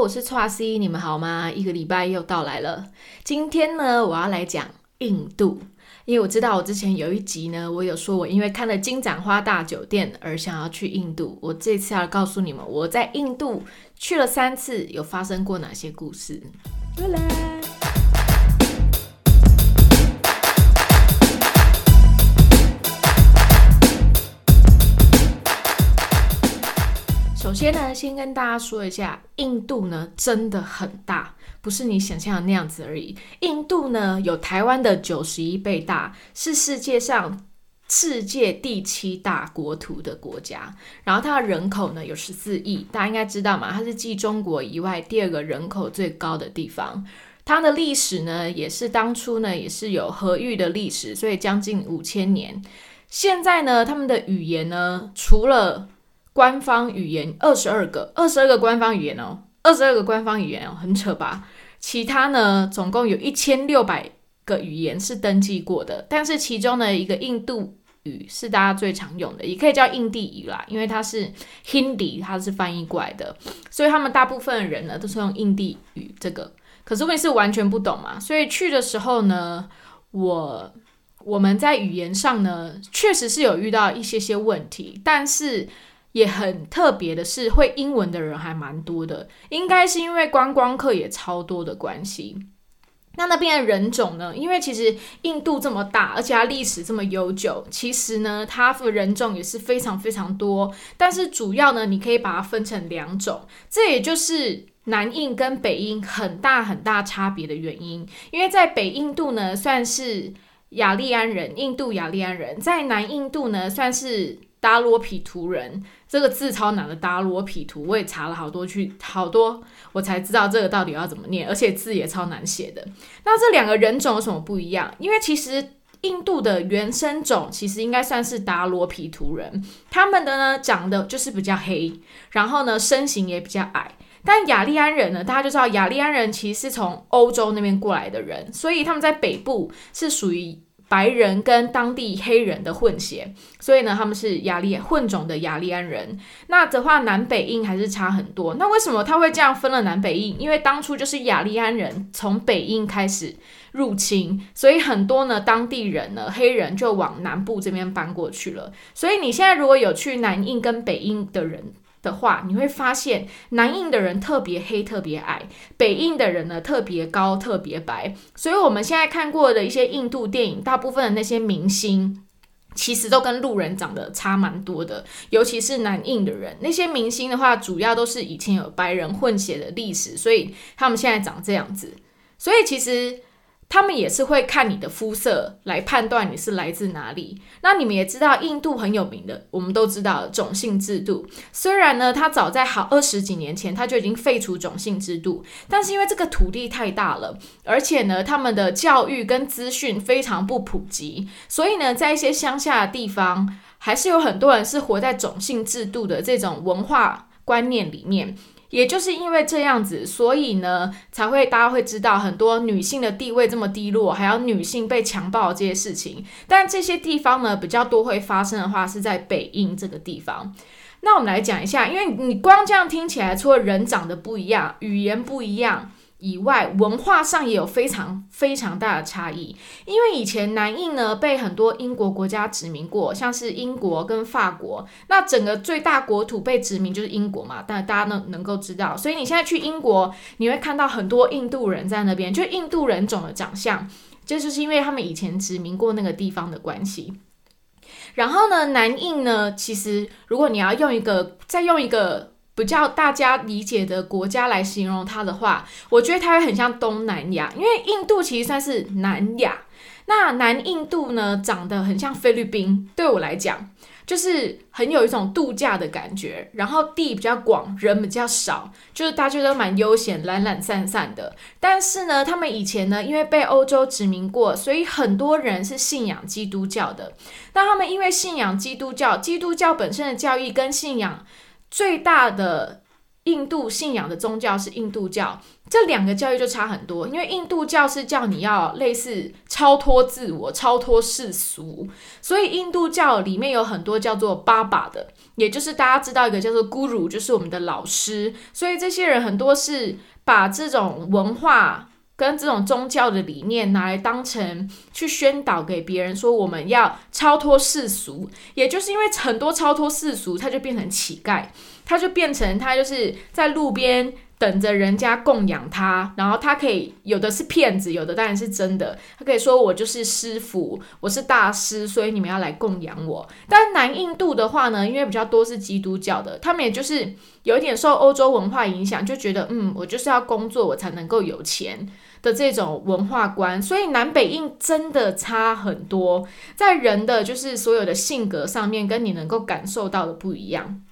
我是 t r C，你们好吗？一个礼拜又到来了。今天呢，我要来讲印度，因为我知道我之前有一集呢，我有说我因为看了金盏花大酒店而想要去印度。我这次要告诉你们，我在印度去了三次，有发生过哪些故事。先呢，先跟大家说一下，印度呢真的很大，不是你想象的那样子而已。印度呢有台湾的九十一倍大，是世界上世界第七大国土的国家。然后它的人口呢有十四亿，大家应该知道嘛，它是继中国以外第二个人口最高的地方。它的历史呢也是当初呢也是有河域的历史，所以将近五千年。现在呢，他们的语言呢除了官方语言二十二个，二十二个官方语言哦，二十二个官方语言哦，很扯吧？其他呢，总共有一千六百个语言是登记过的，但是其中的，一个印度语是大家最常用的，也可以叫印地语啦，因为它是 Hindi，它是翻译过来的，所以他们大部分人呢都是用印地语这个。可是问题是完全不懂嘛，所以去的时候呢，我我们在语言上呢，确实是有遇到一些些问题，但是。也很特别的是，会英文的人还蛮多的，应该是因为观光客也超多的关系。那那边的人种呢？因为其实印度这么大，而且它历史这么悠久，其实呢，它的人种也是非常非常多。但是主要呢，你可以把它分成两种，这也就是南印跟北印很大很大差别的原因。因为在北印度呢，算是雅利安人，印度雅利安人；在南印度呢，算是达罗毗荼人。这个字超难的，达罗毗图，我也查了好多去好多，我才知道这个到底要怎么念，而且字也超难写的。那这两个人种有什么不一样？因为其实印度的原生种其实应该算是达罗毗图人，他们的呢长得就是比较黑，然后呢身形也比较矮。但雅利安人呢，大家就知道雅利安人其实是从欧洲那边过来的人，所以他们在北部是属于。白人跟当地黑人的混血，所以呢，他们是雅利混种的雅利安人。那的话，南北印还是差很多。那为什么他会这样分了南北印？因为当初就是雅利安人从北印开始入侵，所以很多呢当地人呢黑人就往南部这边搬过去了。所以你现在如果有去南印跟北印的人。的话，你会发现南印的人特别黑、特别矮，北印的人呢特别高、特别白。所以我们现在看过的一些印度电影，大部分的那些明星，其实都跟路人长得差蛮多的。尤其是南印的人，那些明星的话，主要都是以前有白人混血的历史，所以他们现在长这样子。所以其实。他们也是会看你的肤色来判断你是来自哪里。那你们也知道，印度很有名的，我们都知道种姓制度。虽然呢，它早在好二十几年前，它就已经废除种姓制度，但是因为这个土地太大了，而且呢，他们的教育跟资讯非常不普及，所以呢，在一些乡下的地方，还是有很多人是活在种姓制度的这种文化观念里面。也就是因为这样子，所以呢，才会大家会知道很多女性的地位这么低落，还有女性被强暴这些事情。但这些地方呢，比较多会发生的话，是在北印这个地方。那我们来讲一下，因为你光这样听起来，除了人长得不一样，语言不一样。以外，文化上也有非常非常大的差异。因为以前南印呢被很多英国国家殖民过，像是英国跟法国。那整个最大国土被殖民就是英国嘛，但大家能能够知道。所以你现在去英国，你会看到很多印度人在那边，就印度人种的长相，这就是因为他们以前殖民过那个地方的关系。然后呢，南印呢，其实如果你要用一个，再用一个。比较大家理解的国家来形容它的话，我觉得它会很像东南亚，因为印度其实算是南亚。那南印度呢，长得很像菲律宾，对我来讲，就是很有一种度假的感觉。然后地比较广，人比较少，就是大家都蛮悠闲、懒懒散散的。但是呢，他们以前呢，因为被欧洲殖民过，所以很多人是信仰基督教的。那他们因为信仰基督教，基督教本身的教义跟信仰。最大的印度信仰的宗教是印度教，这两个教育就差很多。因为印度教是叫你要类似超脱自我、超脱世俗，所以印度教里面有很多叫做爸爸的，也就是大家知道一个叫做 guru，就是我们的老师。所以这些人很多是把这种文化。跟这种宗教的理念拿来当成去宣导给别人说我们要超脱世俗，也就是因为很多超脱世俗，他就变成乞丐，他就变成他就是在路边等着人家供养他，然后他可以有的是骗子，有的当然是真的，他可以说我就是师傅，我是大师，所以你们要来供养我。但南印度的话呢，因为比较多是基督教的，他们也就是有一点受欧洲文化影响，就觉得嗯，我就是要工作，我才能够有钱。的这种文化观，所以南北印真的差很多，在人的就是所有的性格上面，跟你能够感受到的不一样。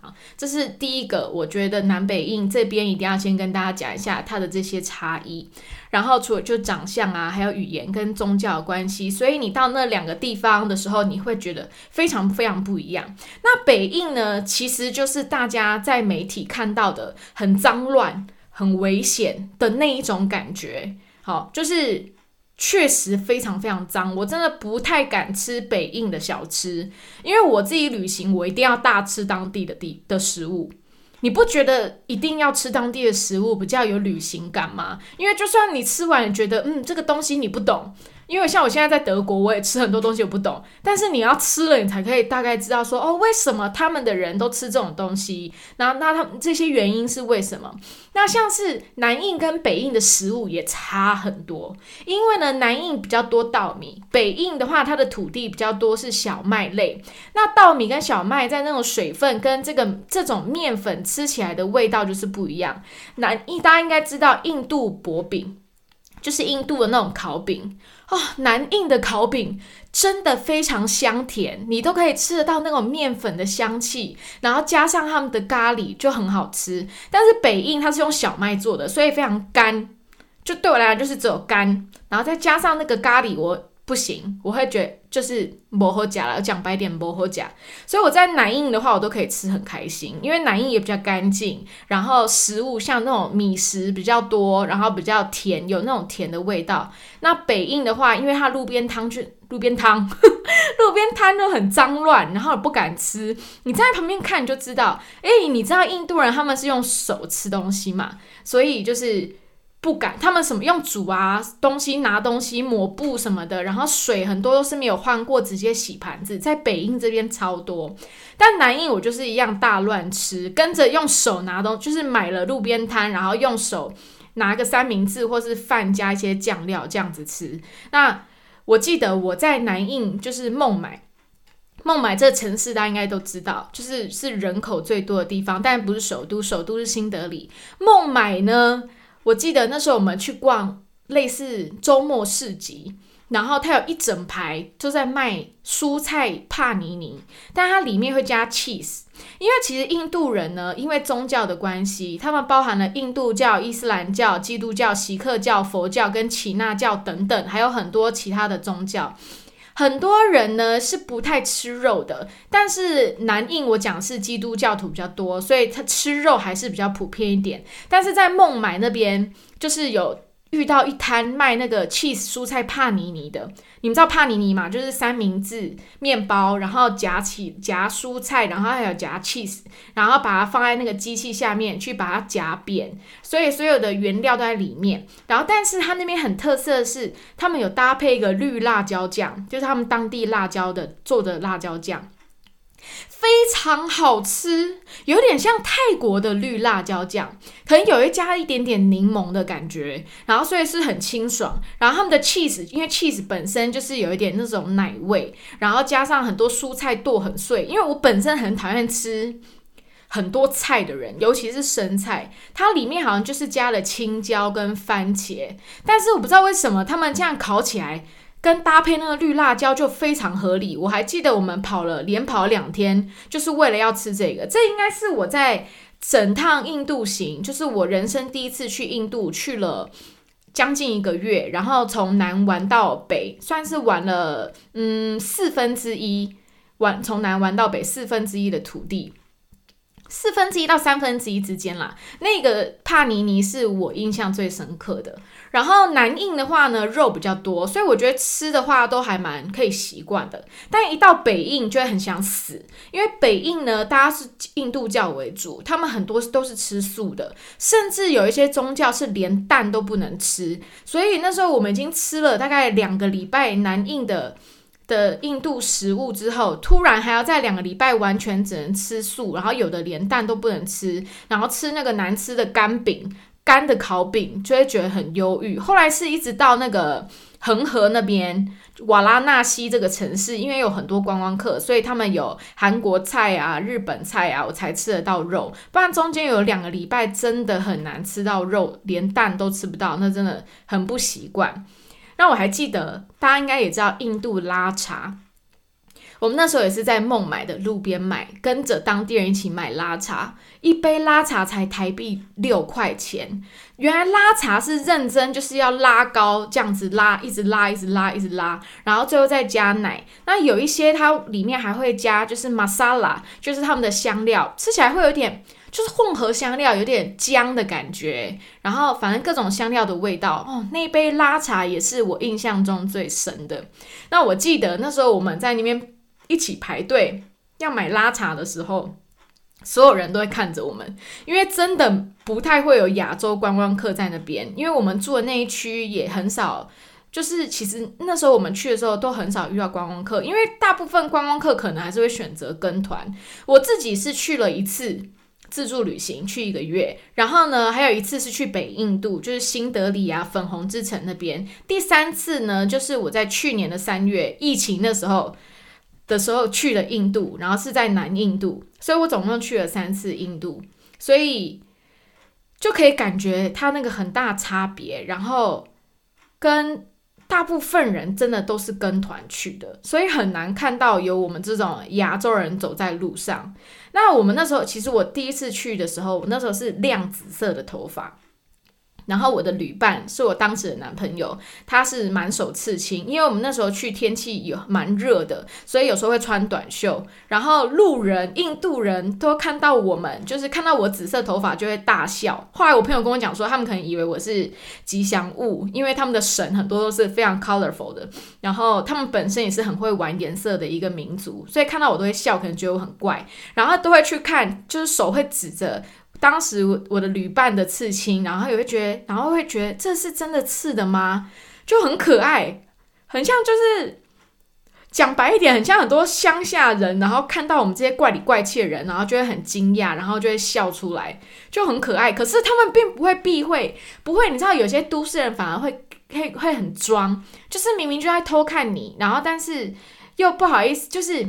好，这是第一个，我觉得南北印这边一定要先跟大家讲一下它的这些差异。然后除了就长相啊，还有语言跟宗教关系，所以你到那两个地方的时候，你会觉得非常非常不一样。那北印呢，其实就是大家在媒体看到的很脏乱。很危险的那一种感觉，好，就是确实非常非常脏，我真的不太敢吃北印的小吃，因为我自己旅行，我一定要大吃当地的地的食物。你不觉得一定要吃当地的食物比较有旅行感吗？因为就算你吃完，觉得嗯这个东西你不懂。因为像我现在在德国，我也吃很多东西我不懂，但是你要吃了，你才可以大概知道说哦，为什么他们的人都吃这种东西？那那他们这些原因是为什么？那像是南印跟北印的食物也差很多，因为呢，南印比较多稻米，北印的话，它的土地比较多是小麦类。那稻米跟小麦在那种水分跟这个这种面粉吃起来的味道就是不一样。南印大家应该知道，印度薄饼就是印度的那种烤饼。哦，南印的烤饼真的非常香甜，你都可以吃得到那种面粉的香气，然后加上他们的咖喱就很好吃。但是北印它是用小麦做的，所以非常干，就对我来讲就是只有干，然后再加上那个咖喱，我。不行，我会觉得就是磨合假了，讲白点磨合假。所以我在南印的话，我都可以吃很开心，因为南印也比较干净，然后食物像那种米食比较多，然后比较甜，有那种甜的味道。那北印的话，因为它路边汤就路边汤，路边摊都很脏乱，然后不敢吃。你在旁边看你就知道，哎，你知道印度人他们是用手吃东西嘛？所以就是。不敢，他们什么用煮啊东西拿东西抹布什么的，然后水很多都是没有换过，直接洗盘子。在北印这边超多，但南印我就是一样大乱吃，跟着用手拿东，就是买了路边摊，然后用手拿个三明治或是饭加一些酱料这样子吃。那我记得我在南印就是孟买，孟买这城市大家应该都知道，就是是人口最多的地方，但不是首都，首都是新德里。孟买呢？我记得那时候我们去逛类似周末市集，然后它有一整排都在卖蔬菜帕尼尼，但它里面会加 cheese。因为其实印度人呢，因为宗教的关系，他们包含了印度教、伊斯兰教、基督教、锡克教、佛教跟耆那教等等，还有很多其他的宗教。很多人呢是不太吃肉的，但是南印我讲是基督教徒比较多，所以他吃肉还是比较普遍一点。但是在孟买那边，就是有。遇到一摊卖那个 cheese 蔬菜帕尼尼的，你们知道帕尼尼吗？就是三明治面包，然后夹起夹蔬菜，然后还有夹 cheese，然后把它放在那个机器下面去把它夹扁，所以所有的原料都在里面。然后，但是它那边很特色的是，他们有搭配一个绿辣椒酱，就是他们当地辣椒的做的辣椒酱。非常好吃，有点像泰国的绿辣椒酱，可能有一加一点点柠檬的感觉，然后所以是很清爽。然后他们的 cheese，因为 cheese 本身就是有一点那种奶味，然后加上很多蔬菜剁很碎。因为我本身很讨厌吃很多菜的人，尤其是生菜，它里面好像就是加了青椒跟番茄，但是我不知道为什么他们这样烤起来。跟搭配那个绿辣椒就非常合理。我还记得我们跑了连跑两天，就是为了要吃这个。这应该是我在整趟印度行，就是我人生第一次去印度，去了将近一个月，然后从南玩到北，算是玩了嗯四分之一，玩从南玩到北四分之一的土地。四分之一到三分之一之间啦。那个帕尼尼是我印象最深刻的。然后南印的话呢，肉比较多，所以我觉得吃的话都还蛮可以习惯的。但一到北印就会很想死，因为北印呢，大家是印度教为主，他们很多都是吃素的，甚至有一些宗教是连蛋都不能吃。所以那时候我们已经吃了大概两个礼拜南印的。的印度食物之后，突然还要在两个礼拜完全只能吃素，然后有的连蛋都不能吃，然后吃那个难吃的干饼、干的烤饼，就会觉得很忧郁。后来是一直到那个恒河那边瓦拉纳西这个城市，因为有很多观光客，所以他们有韩国菜啊、日本菜啊，我才吃得到肉。不然中间有两个礼拜真的很难吃到肉，连蛋都吃不到，那真的很不习惯。那我还记得，大家应该也知道印度拉茶。我们那时候也是在孟买的路边买，跟着当地人一起买拉茶，一杯拉茶才台币六块钱。原来拉茶是认真，就是要拉高这样子拉，一直拉，一直拉，一直拉，然后最后再加奶。那有一些它里面还会加就是 masala，就是他们的香料，吃起来会有点。就是混合香料，有点姜的感觉，然后反正各种香料的味道哦。那杯拉茶也是我印象中最深的。那我记得那时候我们在那边一起排队要买拉茶的时候，所有人都会看着我们，因为真的不太会有亚洲观光客在那边，因为我们住的那一区也很少。就是其实那时候我们去的时候都很少遇到观光客，因为大部分观光客可能还是会选择跟团。我自己是去了一次。自助旅行去一个月，然后呢，还有一次是去北印度，就是新德里啊、粉红之城那边。第三次呢，就是我在去年的三月疫情的时候的时候去了印度，然后是在南印度，所以我总共去了三次印度，所以就可以感觉它那个很大差别，然后跟。大部分人真的都是跟团去的，所以很难看到有我们这种亚洲人走在路上。那我们那时候，其实我第一次去的时候，我那时候是亮紫色的头发。然后我的旅伴是我当时的男朋友，他是满手刺青，因为我们那时候去天气也蛮热的，所以有时候会穿短袖。然后路人印度人都看到我们，就是看到我紫色头发就会大笑。后来我朋友跟我讲说，他们可能以为我是吉祥物，因为他们的神很多都是非常 colorful 的，然后他们本身也是很会玩颜色的一个民族，所以看到我都会笑，可能觉得我很怪，然后都会去看，就是手会指着。当时我的旅伴的刺青，然后也会觉得，然后会觉得这是真的刺的吗？就很可爱，很像就是讲白一点，很像很多乡下人，然后看到我们这些怪里怪气的人，然后就会很惊讶，然后就会笑出来，就很可爱。可是他们并不会避讳，不会，你知道有些都市人反而会会会很装，就是明明就在偷看你，然后但是又不好意思，就是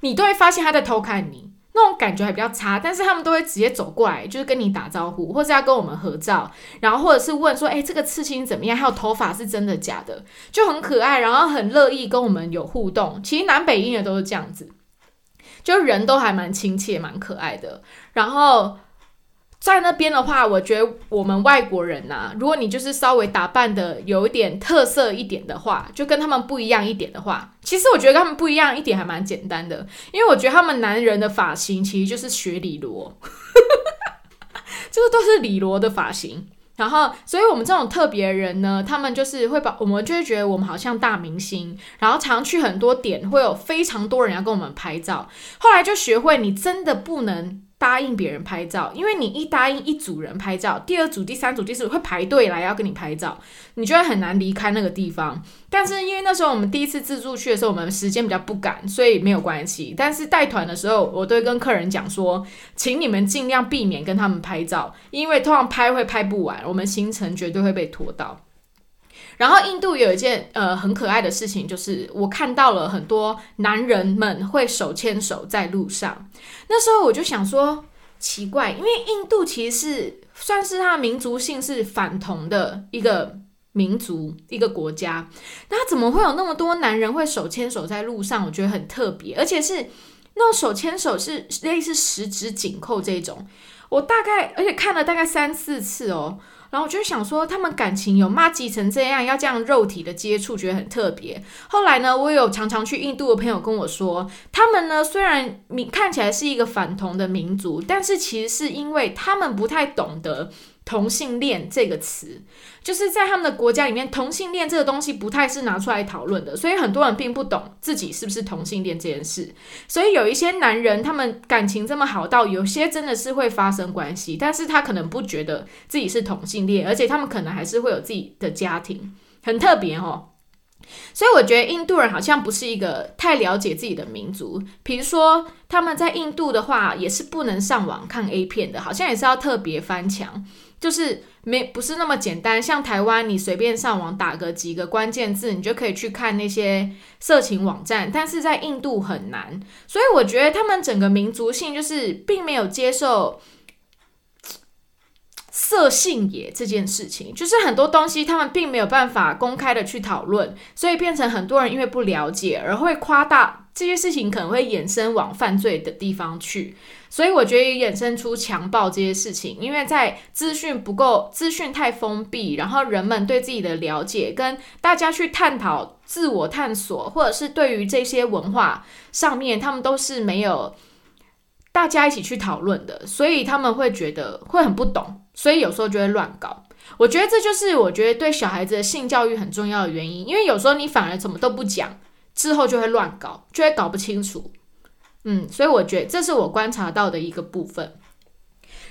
你都会发现他在偷看你。那种感觉还比较差，但是他们都会直接走过来，就是跟你打招呼，或是要跟我们合照，然后或者是问说：“哎，这个刺青怎么样？还有头发是真的假的？”就很可爱，然后很乐意跟我们有互动。其实南北印的都是这样子，就人都还蛮亲切、蛮可爱的。然后。在那边的话，我觉得我们外国人呐，如果你就是稍微打扮的有一点特色一点的话，就跟他们不一样一点的话，其实我觉得他们不一样一点还蛮简单的，因为我觉得他们男人的发型其实就是学李罗，就是都是李罗的发型。然后，所以我们这种特别人呢，他们就是会把我们就会觉得我们好像大明星，然后常去很多点，会有非常多人要跟我们拍照。后来就学会，你真的不能。答应别人拍照，因为你一答应一组人拍照，第二组、第三组、第四组会排队来要跟你拍照，你就会很难离开那个地方。但是因为那时候我们第一次自助去的时候，我们时间比较不赶，所以没有关系。但是带团的时候，我都会跟客人讲说，请你们尽量避免跟他们拍照，因为通常拍会拍不完，我们行程绝对会被拖到。然后印度有一件呃很可爱的事情，就是我看到了很多男人们会手牵手在路上。那时候我就想说，奇怪，因为印度其实是算是它民族性是反同的一个民族一个国家，那怎么会有那么多男人会手牵手在路上？我觉得很特别，而且是那种手牵手是类似十指紧扣这种。我大概而且看了大概三四次哦。然后我就想说，他们感情有骂挤成这样，要这样肉体的接触，觉得很特别。后来呢，我有常常去印度的朋友跟我说，他们呢虽然民看起来是一个反同的民族，但是其实是因为他们不太懂得。同性恋这个词，就是在他们的国家里面，同性恋这个东西不太是拿出来讨论的，所以很多人并不懂自己是不是同性恋这件事。所以有一些男人，他们感情这么好到有些真的是会发生关系，但是他可能不觉得自己是同性恋，而且他们可能还是会有自己的家庭，很特别哦。所以我觉得印度人好像不是一个太了解自己的民族，比如说他们在印度的话，也是不能上网看 A 片的，好像也是要特别翻墙。就是没不是那么简单，像台湾，你随便上网打个几个关键字，你就可以去看那些色情网站。但是在印度很难，所以我觉得他们整个民族性就是并没有接受色性也这件事情，就是很多东西他们并没有办法公开的去讨论，所以变成很多人因为不了解而会夸大这些事情，可能会衍生往犯罪的地方去。所以我觉得衍生出强暴这些事情，因为在资讯不够、资讯太封闭，然后人们对自己的了解跟大家去探讨、自我探索，或者是对于这些文化上面，他们都是没有大家一起去讨论的，所以他们会觉得会很不懂，所以有时候就会乱搞。我觉得这就是我觉得对小孩子的性教育很重要的原因，因为有时候你反而什么都不讲，之后就会乱搞，就会搞不清楚。嗯，所以我觉得这是我观察到的一个部分。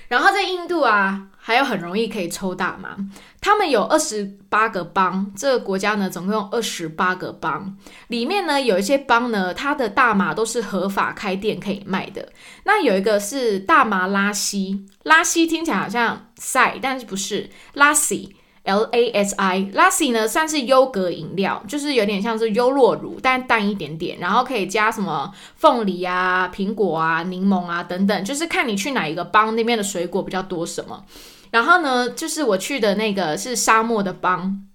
然后在印度啊，还有很容易可以抽大麻。他们有二十八个邦，这个国家呢总共二十八个邦，里面呢有一些邦呢，它的大麻都是合法开店可以卖的。那有一个是大麻拉西，拉西听起来好像塞，但是不是拉西。L A S I Lassi 呢，算是优格饮料，就是有点像是优酪乳，但淡一点点，然后可以加什么凤梨啊、苹果啊、柠檬啊等等，就是看你去哪一个邦那边的水果比较多什么。然后呢，就是我去的那个是沙漠的邦，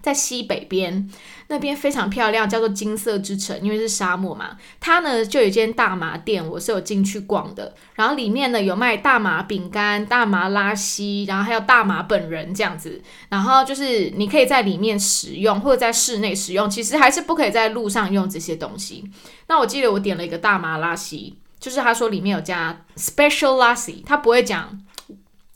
在西北边。那边非常漂亮，叫做金色之城，因为是沙漠嘛。它呢就有一间大麻店，我是有进去逛的。然后里面呢有卖大麻饼干、大麻拉稀，然后还有大麻本人这样子。然后就是你可以在里面使用，或者在室内使用，其实还是不可以在路上用这些东西。那我记得我点了一个大麻拉稀，就是他说里面有加 special lassi，他不会讲。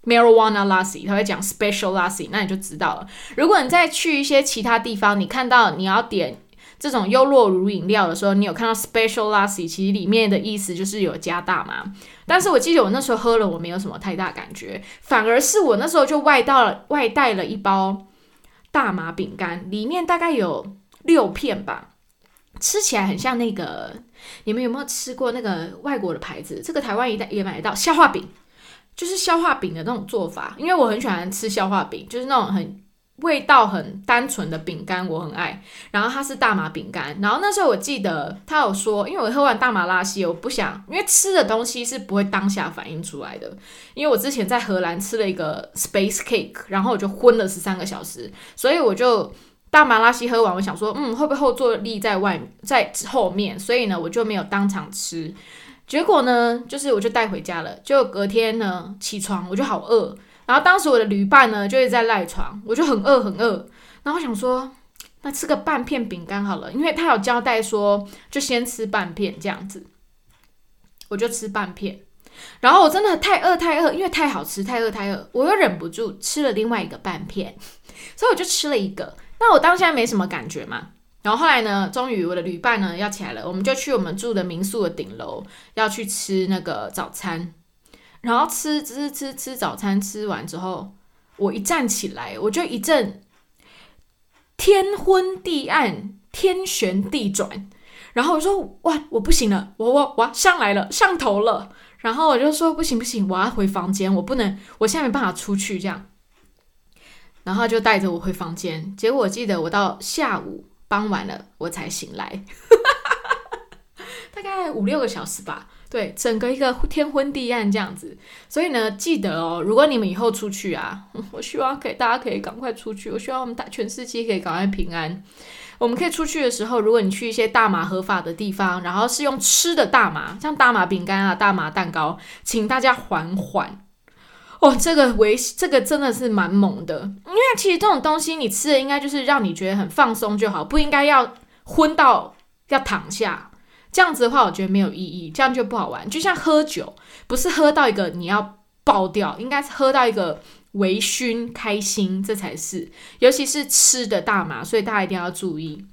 Marijuana lassi，他会讲 special lassi，那你就知道了。如果你再去一些其他地方，你看到你要点这种优酪乳饮料的时候，你有看到 special lassi，其实里面的意思就是有加大麻。但是我记得我那时候喝了，我没有什么太大感觉，反而是我那时候就外到了外带了一包大麻饼干，里面大概有六片吧，吃起来很像那个，你们有没有吃过那个外国的牌子？这个台湾一带也买得到消化饼。就是消化饼的那种做法，因为我很喜欢吃消化饼，就是那种很味道很单纯的饼干，我很爱。然后它是大麻饼干，然后那时候我记得他有说，因为我喝完大麻拉稀，我不想，因为吃的东西是不会当下反应出来的。因为我之前在荷兰吃了一个 space cake，然后我就昏了十三个小时，所以我就大麻拉稀喝完，我想说，嗯，会不会后坐力在外在后面，所以呢，我就没有当场吃。结果呢，就是我就带回家了。就隔天呢，起床我就好饿。然后当时我的旅伴呢，就一直在赖床，我就很饿很饿。然后想说，那吃个半片饼干好了，因为他有交代说，就先吃半片这样子。我就吃半片。然后我真的太饿太饿，因为太好吃，太饿太饿，我又忍不住吃了另外一个半片。所以我就吃了一个。那我当下没什么感觉嘛。然后后来呢，终于我的旅伴呢要起来了，我们就去我们住的民宿的顶楼，要去吃那个早餐。然后吃吃吃吃早餐，吃完之后，我一站起来，我就一阵天昏地暗、天旋地转。然后我说：“哇，我不行了，我我我上来了，上头了。”然后我就说：“不行不行，我要回房间，我不能，我现在没办法出去这样。”然后就带着我回房间。结果我记得我到下午。傍晚了，我才醒来，大概五六个小时吧。对，整个一个天昏地暗这样子。所以呢，记得哦，如果你们以后出去啊，我希望可以大家可以赶快出去。我希望我们大全世界可以赶快平安。我们可以出去的时候，如果你去一些大麻合法的地方，然后是用吃的大麻，像大麻饼干啊、大麻蛋糕，请大家缓缓。哦，这个维这个真的是蛮猛的，因为其实这种东西你吃的应该就是让你觉得很放松就好，不应该要昏到要躺下。这样子的话，我觉得没有意义，这样就不好玩。就像喝酒，不是喝到一个你要爆掉，应该是喝到一个微醺开心，这才是。尤其是吃的大麻，所以大家一定要注意。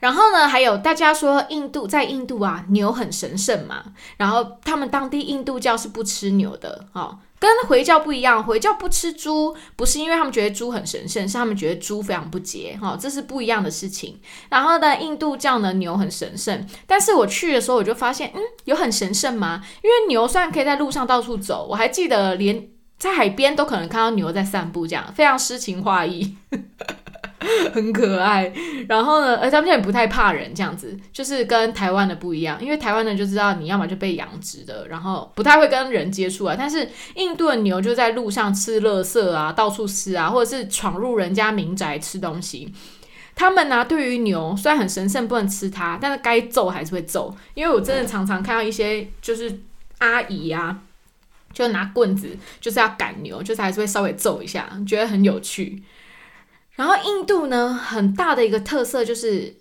然后呢，还有大家说印度在印度啊，牛很神圣嘛，然后他们当地印度教是不吃牛的哦。跟回教不一样，回教不吃猪，不是因为他们觉得猪很神圣，是他们觉得猪非常不洁，哈，这是不一样的事情。然后呢，印度教呢，牛很神圣，但是我去的时候我就发现，嗯，有很神圣吗？因为牛虽然可以在路上到处走，我还记得连在海边都可能看到牛在散步，这样非常诗情画意。很可爱，然后呢，而他们也不太怕人，这样子就是跟台湾的不一样，因为台湾的就知道你要么就被养殖的，然后不太会跟人接触啊。但是印度的牛就在路上吃垃圾啊，到处吃啊，或者是闯入人家民宅吃东西。他们呢，对于牛虽然很神圣，不能吃它，但是该揍还是会揍。因为我真的常常看到一些就是阿姨啊，就拿棍子就是要赶牛，就是还是会稍微揍一下，觉得很有趣。然后印度呢，很大的一个特色就是，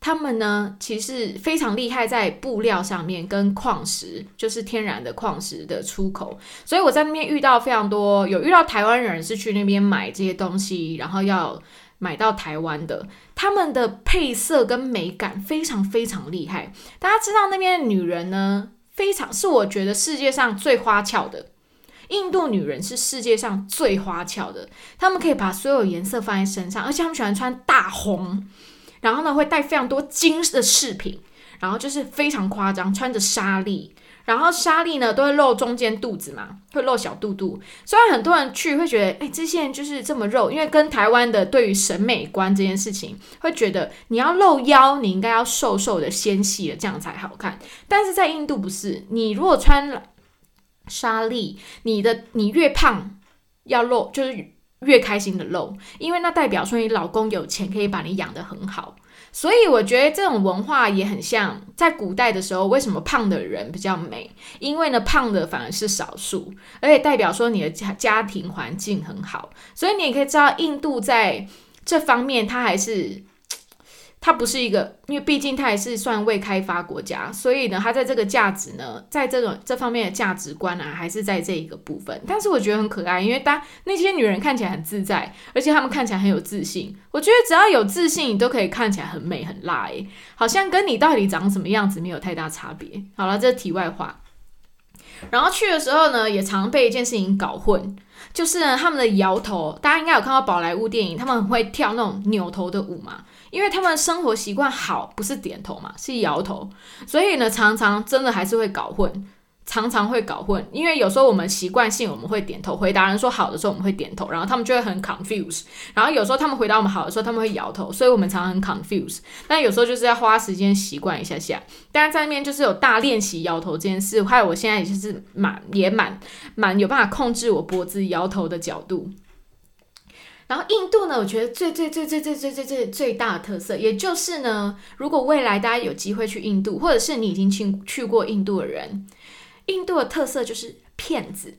他们呢其实非常厉害在布料上面跟矿石，就是天然的矿石的出口。所以我在那边遇到非常多，有遇到台湾人是去那边买这些东西，然后要买到台湾的，他们的配色跟美感非常非常厉害。大家知道那边的女人呢，非常是我觉得世界上最花俏的。印度女人是世界上最花俏的，她们可以把所有颜色放在身上，而且她们喜欢穿大红，然后呢会戴非常多金的饰品，然后就是非常夸张，穿着纱丽，然后纱丽呢都会露中间肚子嘛，会露小肚肚。虽然很多人去会觉得，哎，这些人就是这么肉，因为跟台湾的对于审美观这件事情，会觉得你要露腰，你应该要瘦瘦的、纤细的，这样才好看。但是在印度不是，你如果穿。莎莉，你的你越胖要露，就是越开心的露，因为那代表说你老公有钱，可以把你养得很好。所以我觉得这种文化也很像在古代的时候，为什么胖的人比较美？因为呢，胖的反而是少数，而且代表说你的家家庭环境很好。所以你也可以知道，印度在这方面，它还是。它不是一个，因为毕竟它也是算未开发国家，所以呢，它在这个价值呢，在这种这方面的价值观啊，还是在这一个部分。但是我觉得很可爱，因为当那些女人看起来很自在，而且她们看起来很有自信。我觉得只要有自信，你都可以看起来很美很辣，诶，好像跟你到底长什么样子没有太大差别。好了，这是题外话。然后去的时候呢，也常被一件事情搞混，就是呢，他们的摇头，大家应该有看到宝莱坞电影，他们很会跳那种扭头的舞嘛。因为他们生活习惯好，不是点头嘛，是摇头，所以呢，常常真的还是会搞混，常常会搞混。因为有时候我们习惯性我们会点头回答人说好的时候，我们会点头，然后他们就会很 confuse。然后有时候他们回答我们好的时候，他们会摇头，所以我们常常很 confuse。但有时候就是要花时间习惯一下下。但是在那边就是有大练习摇头这件事，还有我现在也就是蛮也蛮蛮有办法控制我脖子摇头的角度。然后印度呢，我觉得最最最最最最最最最大的特色，也就是呢，如果未来大家有机会去印度，或者是你已经去去过印度的人，印度的特色就是骗子，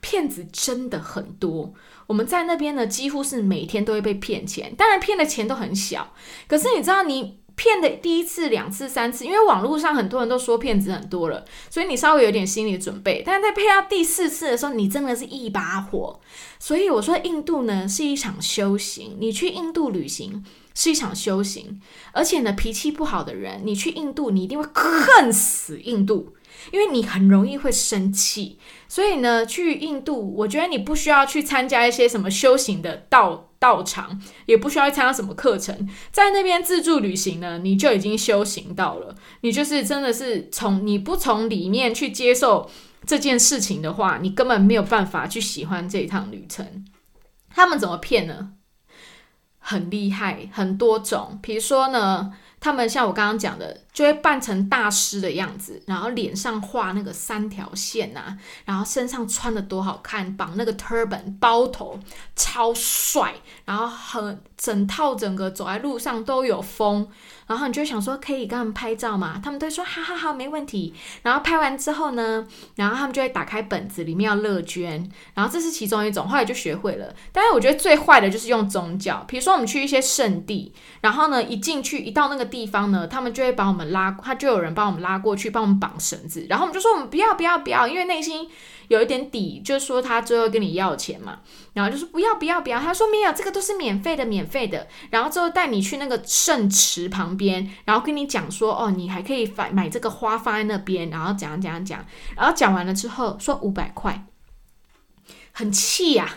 骗子真的很多。我们在那边呢，几乎是每天都会被骗钱，当然骗的钱都很小，可是你知道你。骗的第一次、两次、三次，因为网络上很多人都说骗子很多了，所以你稍微有点心理准备。但是在骗到第四次的时候，你真的是一把火。所以我说，印度呢是一场修行。你去印度旅行是一场修行，而且呢，脾气不好的人，你去印度，你一定会恨死印度。因为你很容易会生气，所以呢，去印度，我觉得你不需要去参加一些什么修行的道到场，也不需要参加什么课程，在那边自助旅行呢，你就已经修行到了。你就是真的是从你不从里面去接受这件事情的话，你根本没有办法去喜欢这一趟旅程。他们怎么骗呢？很厉害，很多种，比如说呢。他们像我刚刚讲的，就会扮成大师的样子，然后脸上画那个三条线呐，然后身上穿的多好看，绑那个 turban 包头，超帅，然后很整套整个走在路上都有风，然后你就想说可以跟他们拍照吗？他们都说好好好，没问题。然后拍完之后呢，然后他们就会打开本子，里面要乐捐，然后这是其中一种，后来就学会了。但是我觉得最坏的就是用宗教，比如说我们去一些圣地，然后呢一进去一到那个地方呢，他们就会把我们拉，他就有人帮我们拉过去，帮我们绑绳子，然后我们就说我们不要不要不要，因为内心。有一点底，就是说他最后跟你要钱嘛，然后就说不要不要不要，他说没有，这个都是免费的免费的，然后之后带你去那个圣池旁边，然后跟你讲说哦，你还可以买买这个花放在那边，然后讲讲讲，然后讲完了之后说五百块，很气呀，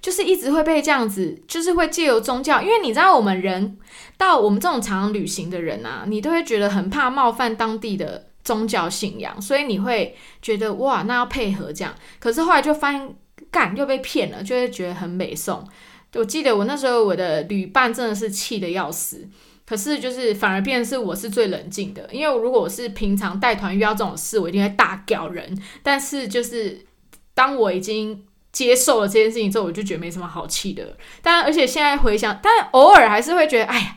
就是一直会被这样子，就是会借由宗教，因为你知道我们人到我们这种常旅行的人啊，你都会觉得很怕冒犯当地的。宗教信仰，所以你会觉得哇，那要配合这样。可是后来就发现，干又被骗了，就会觉得很美送。我记得我那时候我的旅伴真的是气得要死，可是就是反而变是我是最冷静的，因为如果我是平常带团遇到这种事，我一定会大屌人。但是就是当我已经接受了这件事情之后，我就觉得没什么好气的。但而且现在回想，但偶尔还是会觉得，哎呀。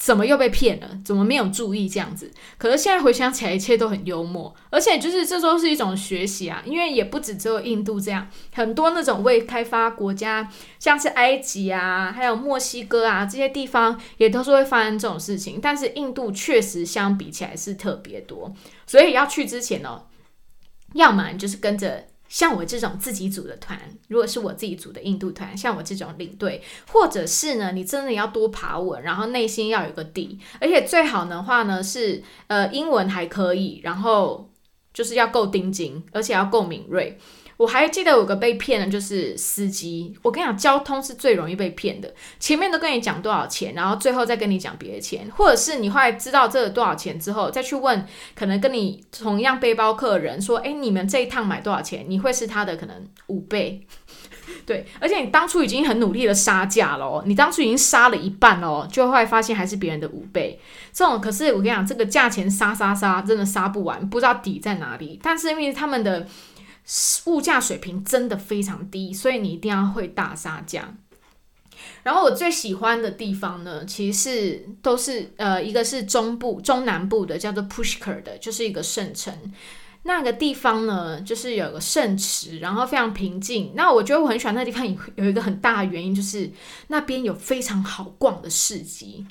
怎么又被骗了？怎么没有注意这样子？可是现在回想起来，一切都很幽默，而且就是这都是一种学习啊。因为也不止只有印度这样，很多那种未开发国家，像是埃及啊，还有墨西哥啊这些地方，也都是会发生这种事情。但是印度确实相比起来是特别多，所以要去之前呢，要么就是跟着。像我这种自己组的团，如果是我自己组的印度团，像我这种领队，或者是呢，你真的要多爬稳，然后内心要有个底，而且最好的话呢是，呃，英文还可以，然后就是要够钉紧，而且要够敏锐。我还记得有个被骗的，就是司机。我跟你讲，交通是最容易被骗的。前面都跟你讲多少钱，然后最后再跟你讲别的钱，或者是你后来知道这多少钱之后，再去问可能跟你同样背包客人说：“哎，你们这一趟买多少钱？”你会是他的可能五倍。对，而且你当初已经很努力的杀价了，你当初已经杀了一半了，就后来发现还是别人的五倍。这种可是我跟你讲，这个价钱杀杀杀，真的杀不完，不知道底在哪里。但是因为他们的。物价水平真的非常低，所以你一定要会大杀价。然后我最喜欢的地方呢，其实都是呃，一个是中部、中南部的，叫做 Pushkar 的，就是一个圣城。那个地方呢，就是有个圣池，然后非常平静。那我觉得我很喜欢那地方，有一个很大的原因就是那边有非常好逛的市集，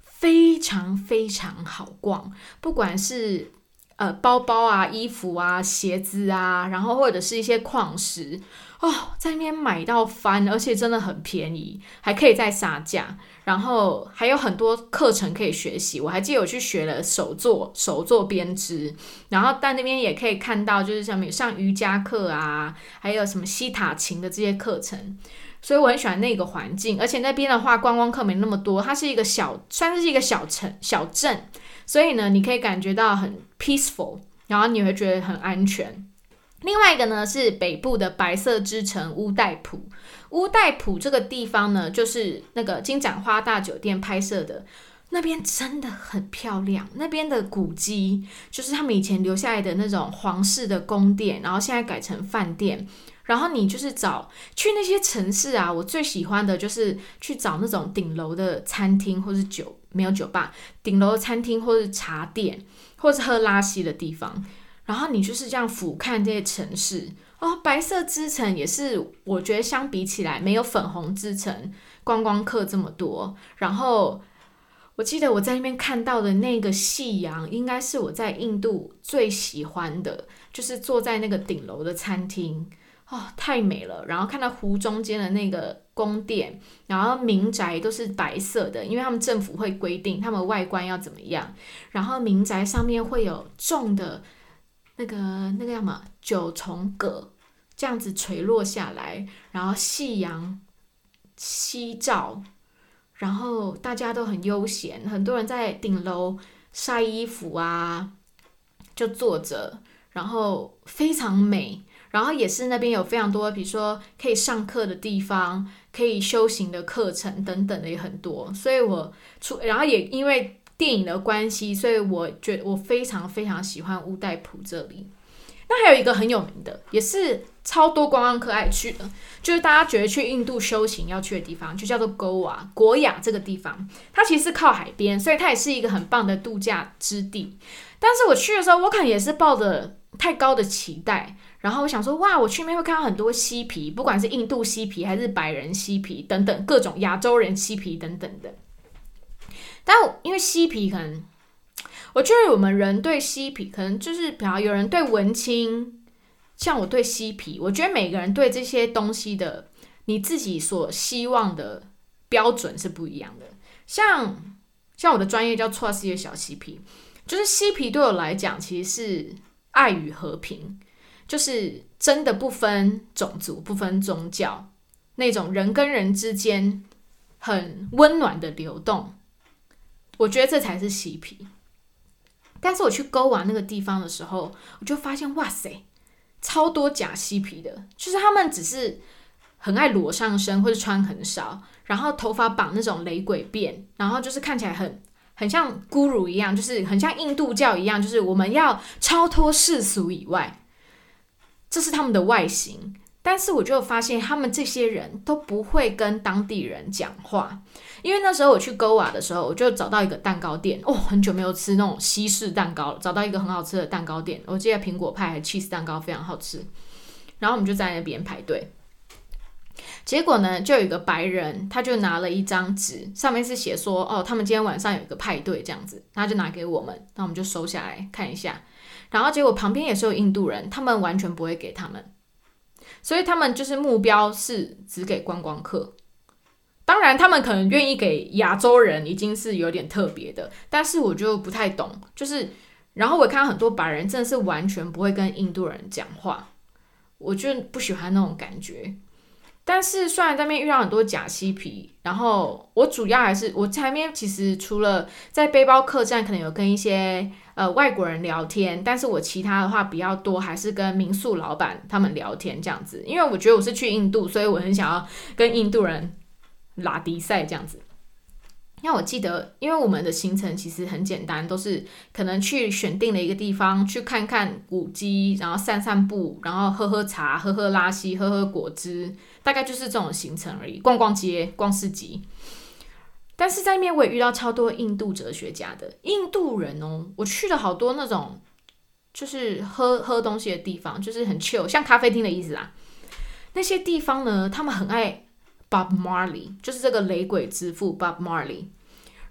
非常非常好逛，不管是。呃，包包啊，衣服啊，鞋子啊，然后或者是一些矿石哦，在那边买到翻，而且真的很便宜，还可以再杀价，然后还有很多课程可以学习。我还记得我去学了手作，手作编织，然后在那边也可以看到，就是像面上瑜伽课啊，还有什么西塔琴的这些课程，所以我很喜欢那个环境。而且那边的话，观光客没那么多，它是一个小，算是一个小城小镇。所以呢，你可以感觉到很 peaceful，然后你会觉得很安全。另外一个呢是北部的白色之城乌代普。乌代普这个地方呢，就是那个金盏花大酒店拍摄的，那边真的很漂亮。那边的古迹就是他们以前留下来的那种皇室的宫殿，然后现在改成饭店。然后你就是找去那些城市啊，我最喜欢的就是去找那种顶楼的餐厅或是酒。没有酒吧，顶楼的餐厅或是茶店，或是喝拉稀的地方。然后你就是这样俯瞰这些城市哦。白色之城也是，我觉得相比起来没有粉红之城观光客这么多。然后我记得我在那边看到的那个夕阳，应该是我在印度最喜欢的，就是坐在那个顶楼的餐厅。哦，太美了！然后看到湖中间的那个宫殿，然后民宅都是白色的，因为他们政府会规定他们外观要怎么样。然后民宅上面会有种的那个那个叫什么九重葛，这样子垂落下来，然后夕阳夕照，然后大家都很悠闲，很多人在顶楼晒衣服啊，就坐着，然后非常美。然后也是那边有非常多，比如说可以上课的地方，可以修行的课程等等的也很多。所以我出，然后也因为电影的关系，所以我觉得我非常非常喜欢乌代普这里。那还有一个很有名的，也是超多观光客爱去的，就是大家觉得去印度修行要去的地方，就叫做 Goa 国雅这个地方。它其实靠海边，所以它也是一个很棒的度假之地。但是我去的时候，我可能也是抱着太高的期待，然后我想说，哇，我去那边会看到很多嬉皮，不管是印度嬉皮还是白人嬉皮等等各种亚洲人嬉皮等等的。但因为嬉皮可能。我觉得我们人对嬉皮可能就是，比方有人对文青，像我对嬉皮，我觉得每个人对这些东西的你自己所希望的标准是不一样的。像像我的专业叫错世界小嬉皮，就是嬉皮对我来讲其实是爱与和平，就是真的不分种族、不分宗教，那种人跟人之间很温暖的流动。我觉得这才是嬉皮。但是我去勾完那个地方的时候，我就发现哇塞，超多假嬉皮的，就是他们只是很爱裸上身或者穿很少，然后头发绑那种雷鬼辫，然后就是看起来很很像咕噜一样，就是很像印度教一样，就是我们要超脱世俗以外，这是他们的外形。但是我就发现，他们这些人都不会跟当地人讲话，因为那时候我去勾瓦的时候，我就找到一个蛋糕店，哦，很久没有吃那种西式蛋糕了，找到一个很好吃的蛋糕店，我记得苹果派还 cheese 蛋糕非常好吃，然后我们就在那边排队，结果呢，就有一个白人，他就拿了一张纸，上面是写说，哦，他们今天晚上有一个派对这样子，他就拿给我们，那我们就收下来看一下，然后结果旁边也是有印度人，他们完全不会给他们。所以他们就是目标是只给观光客，当然他们可能愿意给亚洲人已经是有点特别的，但是我就不太懂，就是然后我看到很多白人真的是完全不会跟印度人讲话，我就不喜欢那种感觉。但是虽然在那边遇到很多假嬉皮，然后我主要还是我前面其实除了在背包客栈可能有跟一些呃外国人聊天，但是我其他的话比较多还是跟民宿老板他们聊天这样子，因为我觉得我是去印度，所以我很想要跟印度人拉迪赛这样子。那我记得，因为我们的行程其实很简单，都是可能去选定了一个地方去看看古迹，然后散散步，然后喝喝茶、喝喝拉稀、喝喝果汁，大概就是这种行程而已。逛逛街、逛市集。但是在那边我也遇到超多印度哲学家的印度人哦，我去了好多那种就是喝喝东西的地方，就是很 chill，像咖啡厅的意思啦。那些地方呢，他们很爱。Bob Marley 就是这个雷鬼之父 Bob Marley，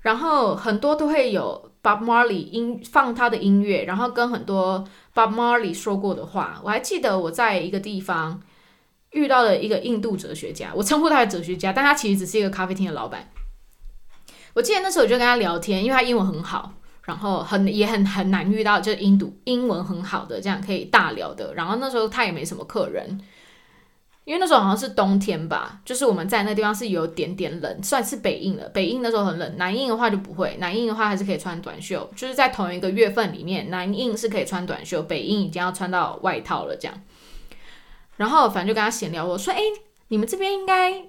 然后很多都会有 Bob Marley 音放他的音乐，然后跟很多 Bob Marley 说过的话。我还记得我在一个地方遇到了一个印度哲学家，我称呼他是哲学家，但他其实只是一个咖啡厅的老板。我记得那时候我就跟他聊天，因为他英文很好，然后很也很很难遇到就是印度英文很好的这样可以大聊的。然后那时候他也没什么客人。因为那时候好像是冬天吧，就是我们在那地方是有点点冷，算是北印了。北印那时候很冷，南印的话就不会。南印的话还是可以穿短袖，就是在同一个月份里面，南印是可以穿短袖，北印已经要穿到外套了这样。然后反正就跟他闲聊，我说：“哎，你们这边应该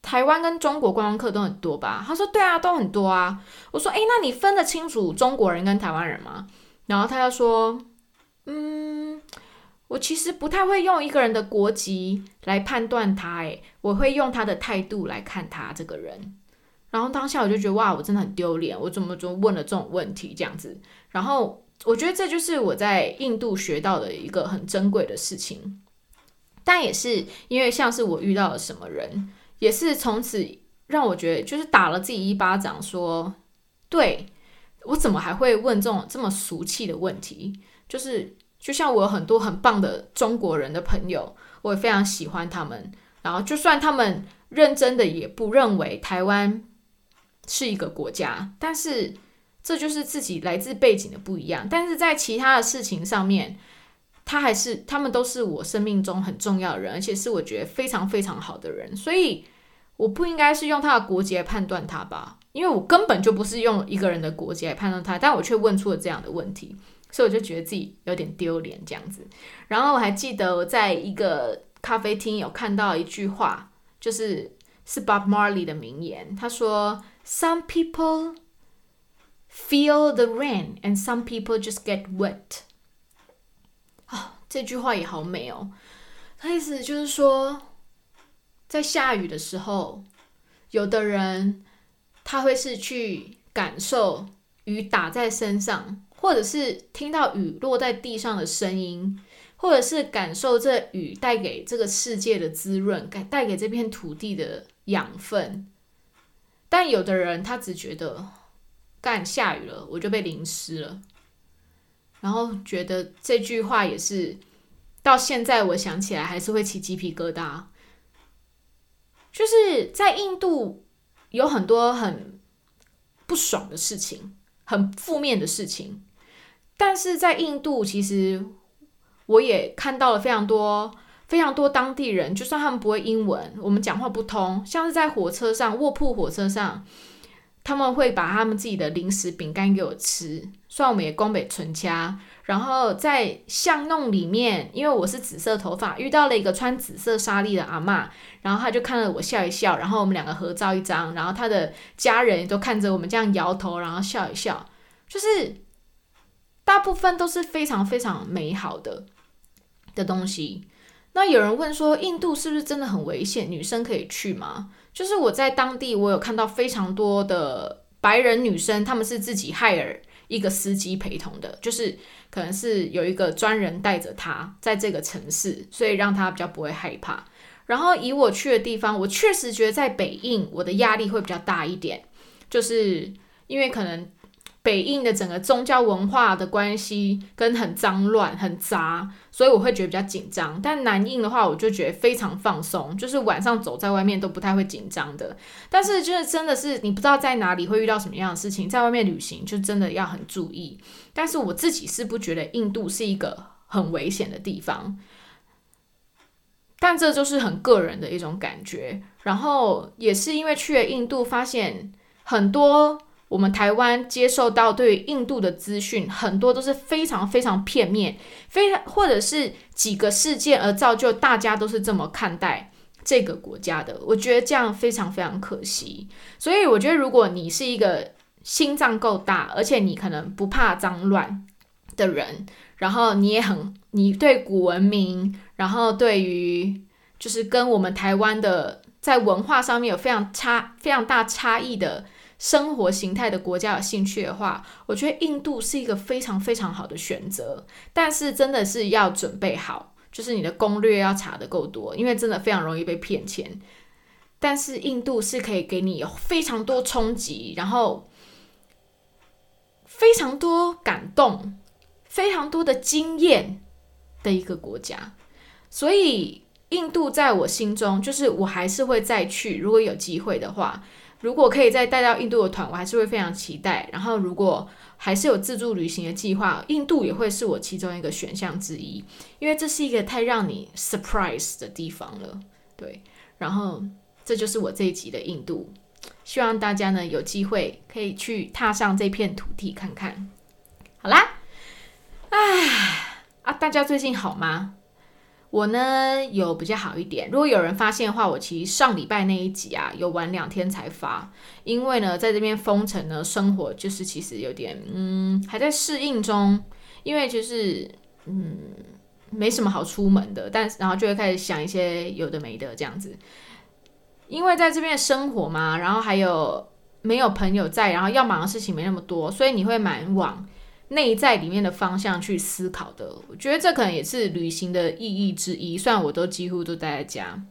台湾跟中国观光客都很多吧？”他说：“对啊，都很多啊。”我说：“哎，那你分得清楚中国人跟台湾人吗？”然后他就说：“嗯。”我其实不太会用一个人的国籍来判断他，诶，我会用他的态度来看他这个人。然后当下我就觉得，哇，我真的很丢脸，我怎么就问了这种问题这样子？然后我觉得这就是我在印度学到的一个很珍贵的事情。但也是因为像是我遇到了什么人，也是从此让我觉得，就是打了自己一巴掌，说，对我怎么还会问这种这么俗气的问题？就是。就像我有很多很棒的中国人的朋友，我也非常喜欢他们。然后，就算他们认真的也不认为台湾是一个国家，但是这就是自己来自背景的不一样。但是在其他的事情上面，他还是他们都是我生命中很重要的人，而且是我觉得非常非常好的人。所以，我不应该是用他的国籍来判断他吧？因为我根本就不是用一个人的国籍来判断他，但我却问出了这样的问题。所以我就觉得自己有点丢脸这样子，然后我还记得我在一个咖啡厅有看到一句话，就是是 Bob Marley 的名言，他说：“Some people feel the rain and some people just get wet。”啊，这句话也好美哦。他意思就是说，在下雨的时候，有的人他会是去感受雨打在身上，或者是听到雨落在地上的声音，或者是感受这雨带给这个世界的滋润，带带给这片土地的养分。但有的人他只觉得，干下雨了，我就被淋湿了，然后觉得这句话也是。到现在我想起来还是会起鸡皮疙瘩，就是在印度有很多很不爽的事情，很负面的事情，但是在印度其实我也看到了非常多非常多当地人，就算他们不会英文，我们讲话不通，像是在火车上卧铺火车上。他们会把他们自己的零食饼干给我吃，虽然我们也光北纯家。然后在巷弄里面，因为我是紫色头发，遇到了一个穿紫色纱丽的阿妈，然后他就看了我笑一笑，然后我们两个合照一张，然后他的家人都看着我们这样摇头，然后笑一笑，就是大部分都是非常非常美好的的东西。那有人问说，印度是不是真的很危险？女生可以去吗？就是我在当地，我有看到非常多的白人女生，她们是自己害尔一个司机陪同的，就是可能是有一个专人带着她在这个城市，所以让她比较不会害怕。然后以我去的地方，我确实觉得在北印，我的压力会比较大一点，就是因为可能。北印的整个宗教文化的关系跟很脏乱、很杂，所以我会觉得比较紧张。但南印的话，我就觉得非常放松，就是晚上走在外面都不太会紧张的。但是就是真的是你不知道在哪里会遇到什么样的事情，在外面旅行就真的要很注意。但是我自己是不觉得印度是一个很危险的地方，但这就是很个人的一种感觉。然后也是因为去了印度，发现很多。我们台湾接受到对印度的资讯，很多都是非常非常片面，非常或者是几个事件而造就大家都是这么看待这个国家的。我觉得这样非常非常可惜。所以我觉得，如果你是一个心脏够大，而且你可能不怕脏乱的人，然后你也很你对古文明，然后对于就是跟我们台湾的在文化上面有非常差非常大差异的。生活形态的国家有兴趣的话，我觉得印度是一个非常非常好的选择。但是真的是要准备好，就是你的攻略要查的够多，因为真的非常容易被骗钱。但是印度是可以给你非常多冲击，然后非常多感动、非常多的经验的一个国家。所以印度在我心中，就是我还是会再去，如果有机会的话。如果可以再带到印度的团，我还是会非常期待。然后，如果还是有自助旅行的计划，印度也会是我其中一个选项之一，因为这是一个太让你 surprise 的地方了。对，然后这就是我这一集的印度，希望大家呢有机会可以去踏上这片土地看看。好啦，唉啊，大家最近好吗？我呢有比较好一点。如果有人发现的话，我其实上礼拜那一集啊有晚两天才发，因为呢在这边封城呢，生活就是其实有点嗯还在适应中，因为就是嗯没什么好出门的，但然后就会开始想一些有的没的这样子，因为在这边生活嘛，然后还有没有朋友在，然后要忙的事情没那么多，所以你会蛮往。内在里面的方向去思考的，我觉得这可能也是旅行的意义之一。虽然我都几乎都待在家，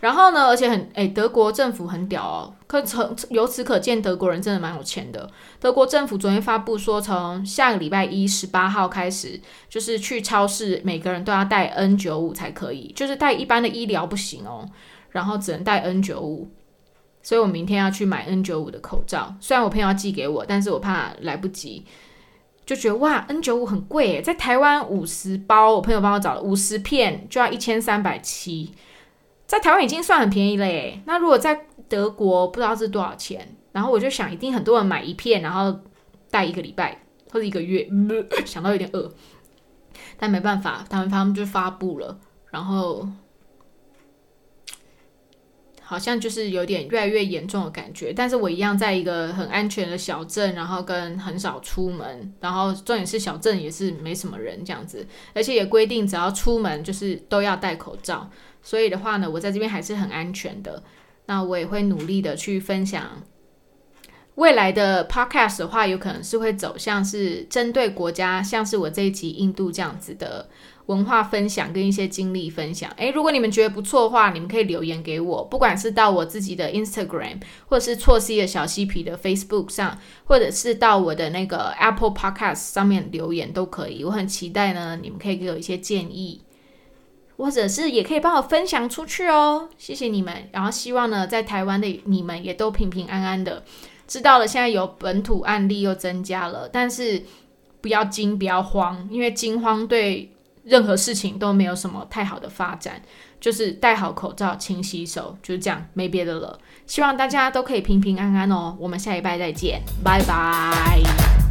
然后呢，而且很诶，德国政府很屌哦，可从由此可见，德国人真的蛮有钱的。德国政府昨天发布说，从下个礼拜一十八号开始，就是去超市，每个人都要带 N 九五才可以，就是带一般的医疗不行哦，然后只能带 N 九五。所以我明天要去买 N 九五的口罩，虽然我朋友要寄给我，但是我怕来不及。就觉得哇，N 九五很贵耶，在台湾五十包，我朋友帮我找了五十片就要一千三百七，在台湾已经算很便宜了耶。那如果在德国不知道是多少钱，然后我就想，一定很多人买一片，然后带一个礼拜或者一个月，想到有点饿，但没办法，他们他们就发布了，然后好像就是有点越来越严重的感觉。但是我一样在一个很安全的小镇，然后跟很少出门，然后重点是小镇也是没什么人这样子，而且也规定只要出门就是都要戴口罩。所以的话呢，我在这边还是很安全的。那我也会努力的去分享。未来的 podcast 的话，有可能是会走向是针对国家，像是我这一集印度这样子的文化分享跟一些经历分享。诶，如果你们觉得不错的话，你们可以留言给我，不管是到我自己的 Instagram，或者是错 C 的小嬉皮的 Facebook 上，或者是到我的那个 Apple Podcast 上面留言都可以。我很期待呢，你们可以给我一些建议，或者是也可以帮我分享出去哦。谢谢你们，然后希望呢，在台湾的你们也都平平安安的。知道了，现在有本土案例又增加了，但是不要惊，不要慌，因为惊慌对任何事情都没有什么太好的发展。就是戴好口罩，勤洗手，就是这样，没别的了。希望大家都可以平平安安哦。我们下一拜再见，拜拜。